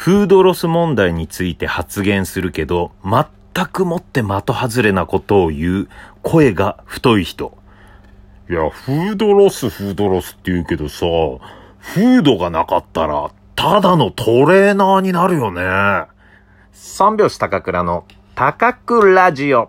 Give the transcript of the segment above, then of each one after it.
フードロス問題について発言するけど、全くもって的外れなことを言う、声が太い人。いや、フードロス、フードロスって言うけどさ、フードがなかったら、ただのトレーナーになるよね。三拍子高倉の高倉ラジオ。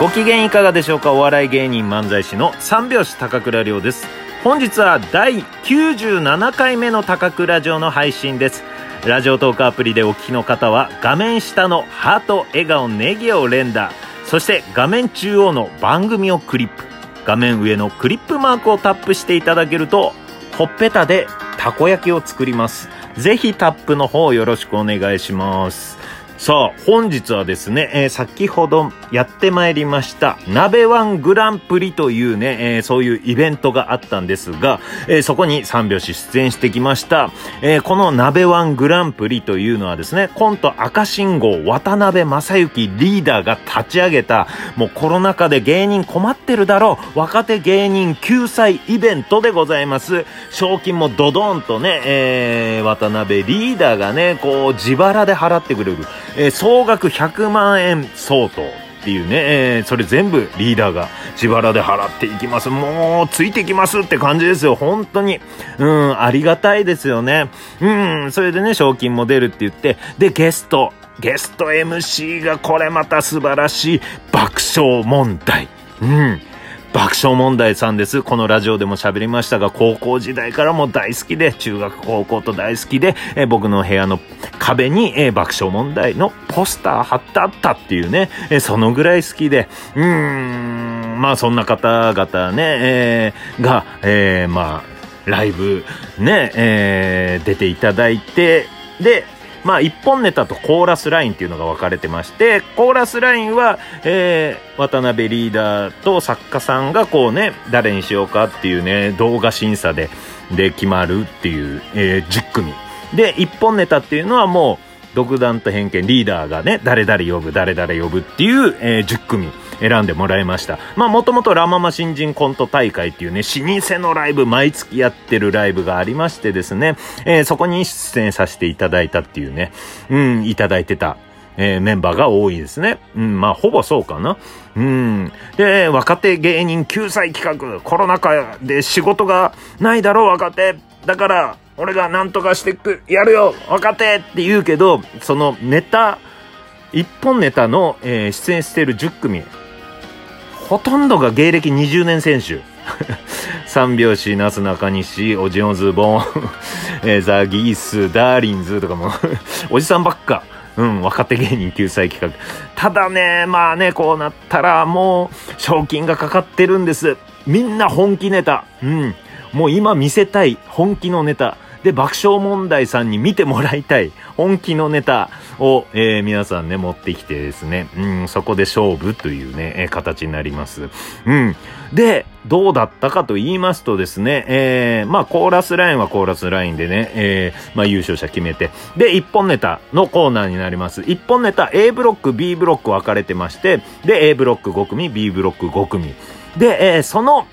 ご機嫌いかがでしょうか？お笑い芸人漫才師の三拍子高倉涼です。本日は第97回目の高倉城の配信です。ラジオトークアプリでお聞きの方は画面下のハート、笑顔、ネギを連打。そして画面中央の番組をクリップ。画面上のクリップマークをタップしていただけるとほっぺたでたこ焼きを作ります。ぜひタップの方よろしくお願いします。さあ、本日はですね、えー、先ほどやってまいりました、鍋ワングランプリというね、えー、そういうイベントがあったんですが、えー、そこに三拍子出演してきました。えこの鍋ワングランプリというのはですね、コント赤信号渡辺正幸リーダーが立ち上げた、もうコロナ禍で芸人困ってるだろう、若手芸人救済イベントでございます。賞金もドドンとね、え渡辺リーダーがね、こう自腹で払ってくれる。えー、総額100万円相当っていうね、えー、それ全部リーダーが自腹で払っていきます。もう、ついてきますって感じですよ。本当に。うん、ありがたいですよね。うん、それでね、賞金も出るって言って、で、ゲスト、ゲスト MC がこれまた素晴らしい爆笑問題。うん。爆笑問題さんです。このラジオでも喋りましたが、高校時代からも大好きで、中学高校と大好きで、え僕の部屋の壁に、え爆笑問題のポスター貼ってあったっていうね、えそのぐらい好きで、うーん、まあそんな方々ね、えー、が、えー、まあ、ライブね、えー、出ていただいて、で、まあ、一本ネタとコーラスラインっていうのが分かれてまして、コーラスラインは、えー、渡辺リーダーと作家さんがこうね、誰にしようかっていうね、動画審査で、で決まるっていう、えー、10組。で、一本ネタっていうのはもう、独断と偏見、リーダーがね、誰々呼ぶ、誰々呼ぶっていう、えー、10組。選んでもらいました。まあもともとラママ新人コント大会っていうね、老舗のライブ、毎月やってるライブがありましてですね、えー、そこに出演させていただいたっていうね、うん、いただいてた。えー、メンバーが多いですね。うん、まあ、ほぼそうかな。うん。で、若手芸人救済企画、コロナ禍で仕事がないだろう、若手。だから、俺が何とかしてく、やるよ、若手って言うけど、そのネタ、一本ネタの、えー、出演している10組、ほとんどが芸歴20年選手。三拍子、なすなかにし、おじおずぼん、えー、ザ・ギース、ダーリンズとかも おじさんばっか。うん、若手芸人救済企画。ただね、まあね、こうなったらもう、賞金がかかってるんです。みんな本気ネタ。うん。もう今見せたい本気のネタ。で、爆笑問題さんに見てもらいたい 本気のネタを、えー、皆さんね、持ってきてですね、うん、そこで勝負というね、えー、形になります。うん。で、どうだったかと言いますとですね、えー、まあ、コーラスラインはコーラスラインでね、えー、まあ、優勝者決めて、で、一本ネタのコーナーになります。一本ネタ A ブロック、B ブロック分かれてまして、で、A ブロック5組、B ブロック5組。で、えー、その、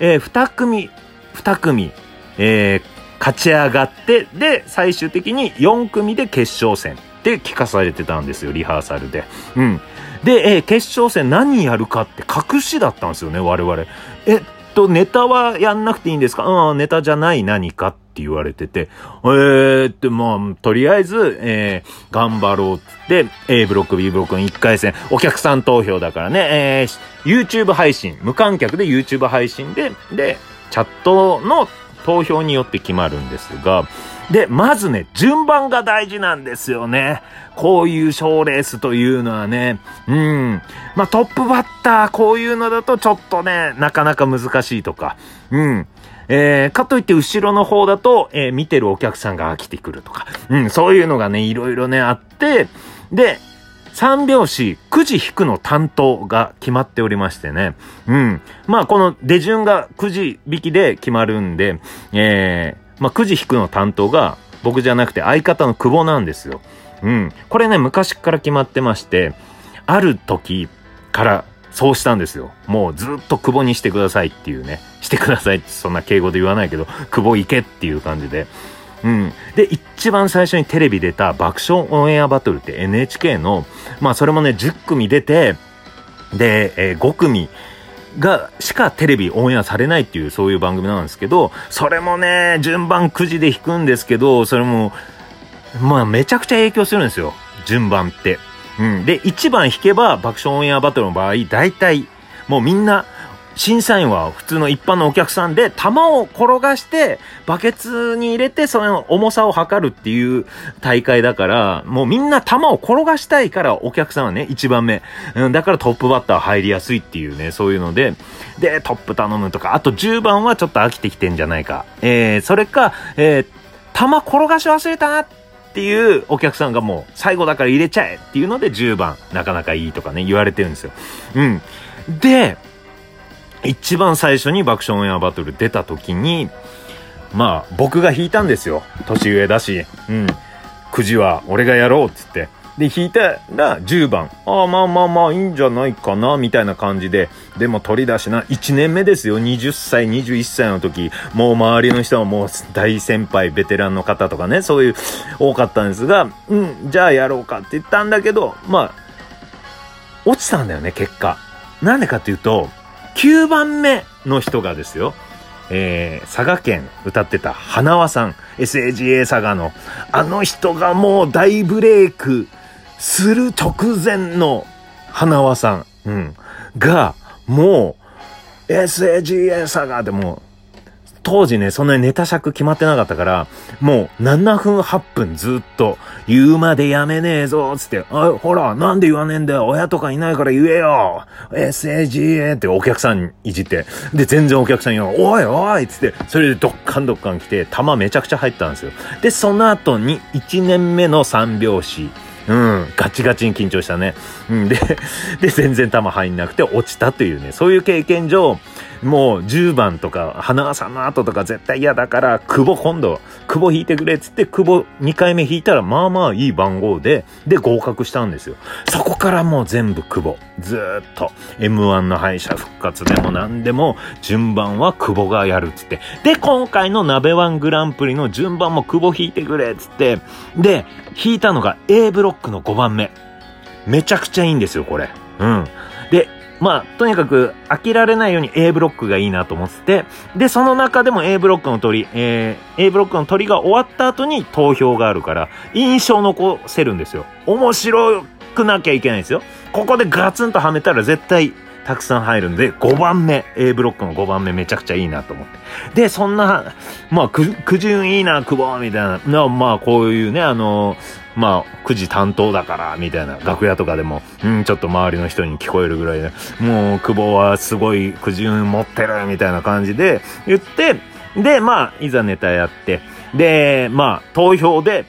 えー、2組、2組、えー、勝ち上がって、で、最終的に4組で決勝戦って聞かされてたんですよ、リハーサルで。うん。で、えー、決勝戦何やるかって隠しだったんですよね、我々。えっと、ネタはやんなくていいんですか？うん、ネタじゃない何かって言われてて、えーって、まあ、とりあえず、えー、頑張ろうって、A ブロック、B ブロックの1回戦、お客さん投票だからね、えー、YouTube 配信、無観客で YouTube 配信で、で、チャットの投票によって決まるんですが、で、まずね、順番が大事なんですよね。こういう賞レースというのはね、うん。まあ、トップバッター、こういうのだとちょっとね、なかなか難しいとか、うん。えー、かといって後ろの方だと、えー、見てるお客さんが飽きてくるとか、うん、そういうのがね、いろいろね、あって、で、三拍子、くじ引くの担当が決まっておりましてね。うん。まあ、この出順がくじ引きで決まるんで、えー、まあ、くじ引くの担当が僕じゃなくて相方の久保なんですよ。うん。これね、昔から決まってまして、ある時からそうしたんですよ。もうずっと久保にしてくださいっていうね。してくださいってそんな敬語で言わないけど、久保行けっていう感じで。うん。で、一番最初にテレビ出た爆笑オンエアバトルって NHK の、まあそれもね、10組出て、で、えー、5組が、しかテレビオンエアされないっていうそういう番組なんですけど、それもね、順番9時で弾くんですけど、それも、まあめちゃくちゃ影響するんですよ。順番って。うん。で、1番弾けば爆笑オンエアバトルの場合、大体、もうみんな、審査員は普通の一般のお客さんで、玉を転がして、バケツに入れて、その重さを測るっていう大会だから、もうみんな玉を転がしたいから、お客さんはね、一番目。うん、だからトップバッター入りやすいっていうね、そういうので、で、トップ頼むとか、あと10番はちょっと飽きてきてんじゃないか。えー、それか、えー、玉転がし忘れたなっていうお客さんがもう最後だから入れちゃえっていうので10番なかなかいいとかね言われてるんですよ。うん。で、一番最初に爆笑オンエアバトル出た時に、まあ、僕が弾いたんですよ。年上だし。うん。くじは俺がやろうっつって。で、弾いたら10番。ああ、まあまあまあ、いいんじゃないかな、みたいな感じで。でも取り出しな、1年目ですよ。20歳、21歳の時。もう周りの人はもう大先輩、ベテランの方とかね、そういう多かったんですが、うん、じゃあやろうかって言ったんだけど、まあ、落ちたんだよね、結果。なんでかっていうと、9番目の人がですよ、えー、佐賀県歌ってた花輪さん、SAGA 佐賀の、あの人がもう大ブレイクする直前の花輪さん、うん、が、もう、SAGA 佐賀でも当時ね、そんなにネタ尺決まってなかったから、もう7分8分ずっと、言うまでやめねえぞ、つって、あ、ほら、なんで言わねえんだよ、親とかいないから言えよ !SAGA ってお客さんいじって、で、全然お客さんにおいおいつって、それでドッカンドッカン来て、弾めちゃくちゃ入ったんですよ。で、その後に1年目の3拍子、うん、ガチガチに緊張したね。うん、で、で、全然球入んなくて落ちたというね、そういう経験上、もう10番とか、花輪さんの後とか絶対嫌だから、久保今度、久保引いてくれっつって、久保2回目引いたら、まあまあいい番号で、で合格したんですよ。そこからもう全部久保。ずーっと。M1 の敗者復活でも何でも、順番は久保がやるっつって。で、今回の鍋ワングランプリの順番も久保引いてくれっつって。で、引いたのが A ブロックの5番目。めちゃくちゃいいんですよ、これ。うん。で、まあ、とにかく飽きられないように A ブロックがいいなと思ってて、で、その中でも A ブロックの鳥、えー、A ブロックの鳥が終わった後に投票があるから、印象残せるんですよ。面白くなきゃいけないんですよ。ここでガツンとはめたら絶対たくさん入るんで、5番目、A ブロックの5番目めちゃくちゃいいなと思って。で、そんな、まあ、く、くじ運いいな、久保みたいな、まあ、こういうね、あのまあ、9時担当だから、みたいな、楽屋とかでも、うん、ちょっと周りの人に聞こえるぐらいで、もう、久保はすごいくじ運持ってる、みたいな感じで言って、で、まあ、いざネタやって、で、まあ、投票で、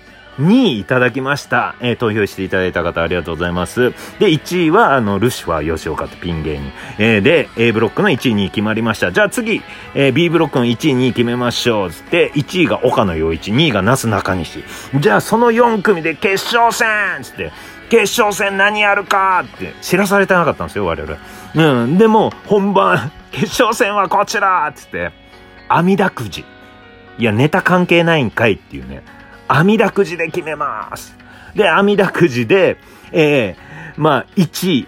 位いただきました。えー、投票していただいた方ありがとうございます。で、1位は、あの、ルシファー吉岡ってピン芸人。えー、で、A ブロックの1位に決まりました。じゃあ次、えー、B ブロックの1位に決めましょう。つって、1位が岡野陽一、2位が那須中西。じゃあその4組で決勝戦つって、決勝戦何やるか？って知らされてなかったんですよ、我々。うん。でも、本番、決勝戦はこちらつって、阿弥陀くじ。いや、ネタ関係ないんかいっていうね。阿弥陀くじで決めます。で、阿弥陀くじで、えー、まあ、1位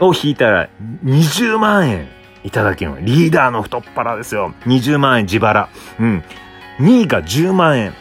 を引いたら20万円いただけるリーダーの太っ腹ですよ。20万円自腹。うん。2位が10万円。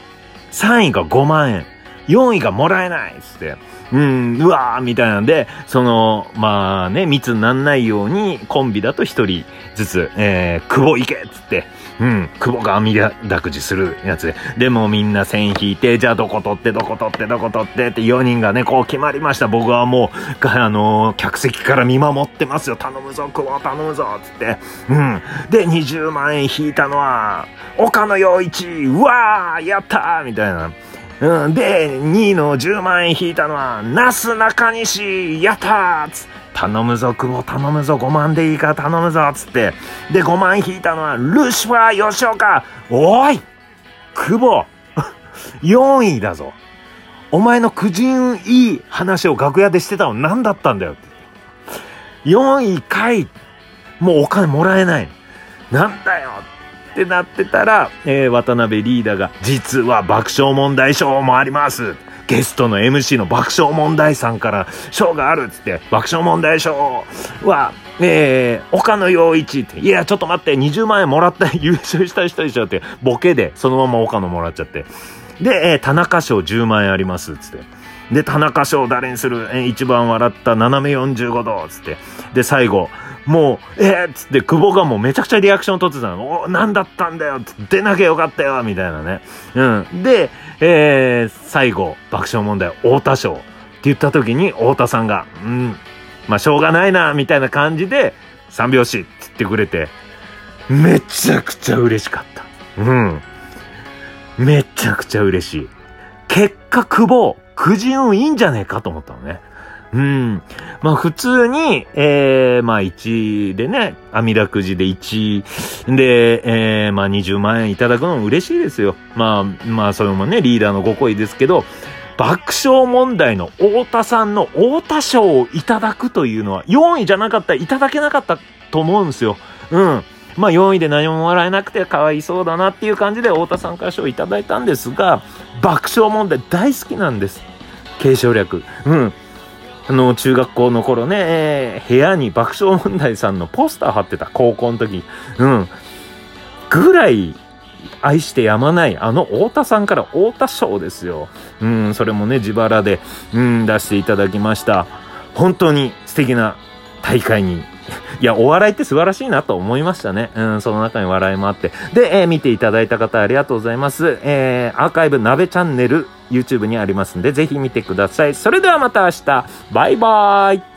3位が5万円。4位がもらえないっつって。うん、うわーみたいなんで、その、まあね、密になんないように、コンビだと一人ずつ、えー、久保行けっつって、うん、久保が網だくじするやつで。でもみんな線引いて、じゃあどこ取ってどこ取ってどこ取ってって4人がね、こう決まりました。僕はもう、あのー、客席から見守ってますよ。頼むぞ、久保頼むぞ、つって。うん。で、20万円引いたのは、岡野陽一、うわーやったーみたいな。うん、で、2位の10万円引いたのは、なす中西、やったーつ頼むぞ、久保頼むぞ、5万でいいから頼むぞ、つって。で、5万引いたのは、ルシファー吉岡。おい久保 !4 位だぞ。お前の苦人いい話を楽屋でしてたの何だったんだよって。4位かいもうお金もらえない。なんだよってなってたら、えー、渡辺リーダーが、実は爆笑問題賞もあります。ゲストの MC の爆笑問題さんから賞があるっつって、爆笑問題賞は、えー、岡野陽一って、いや、ちょっと待って、20万円もらった 優勝した人でしょって、ボケで、そのまま岡野もらっちゃって。で、えー、田中賞10万円ありますっつって。で、田中賞誰にする？えー、一番笑った斜め45度っつって。で、最後、もう、えー、っつって、久保がもうめちゃくちゃリアクション取ってたの。お、なんだったんだよ出なきゃよかったよみたいなね。うん。で、えー、最後、爆笑問題、太田賞って言った時に、太田さんが、うん、まあ、しょうがないな、みたいな感じで、三拍子って言ってくれて、めちゃくちゃ嬉しかった。うん。めちゃくちゃ嬉しい。結果、久保、くじ運いいんじゃねえかと思ったのね。うん。まあ普通に、ええー、まあ1でね、アミラくじで1で、ええー、まあ20万円いただくのも嬉しいですよ。まあ、まあそれもね、リーダーのご好意ですけど、爆笑問題の太田さんの太田賞をいただくというのは4位じゃなかったらいただけなかったと思うんですよ。うん。まあ4位で何ももらえなくてかわいそうだなっていう感じで太田さんから賞をいただいたんですが、爆笑問題大好きなんです。継承略。うん。あの、中学校の頃ね、部屋に爆笑問題さんのポスター貼ってた、高校の時。うん。ぐらい愛してやまない、あの太田さんから太田賞ですよ。うん、それもね、自腹で、うん、出していただきました。本当に素敵な大会に いや、お笑いって素晴らしいなと思いましたね。うん、その中に笑いもあって。で、えー、見ていただいた方ありがとうございます。えー、アーカイブ鍋チャンネル、YouTube にありますんで、ぜひ見てください。それではまた明日、バイバーイ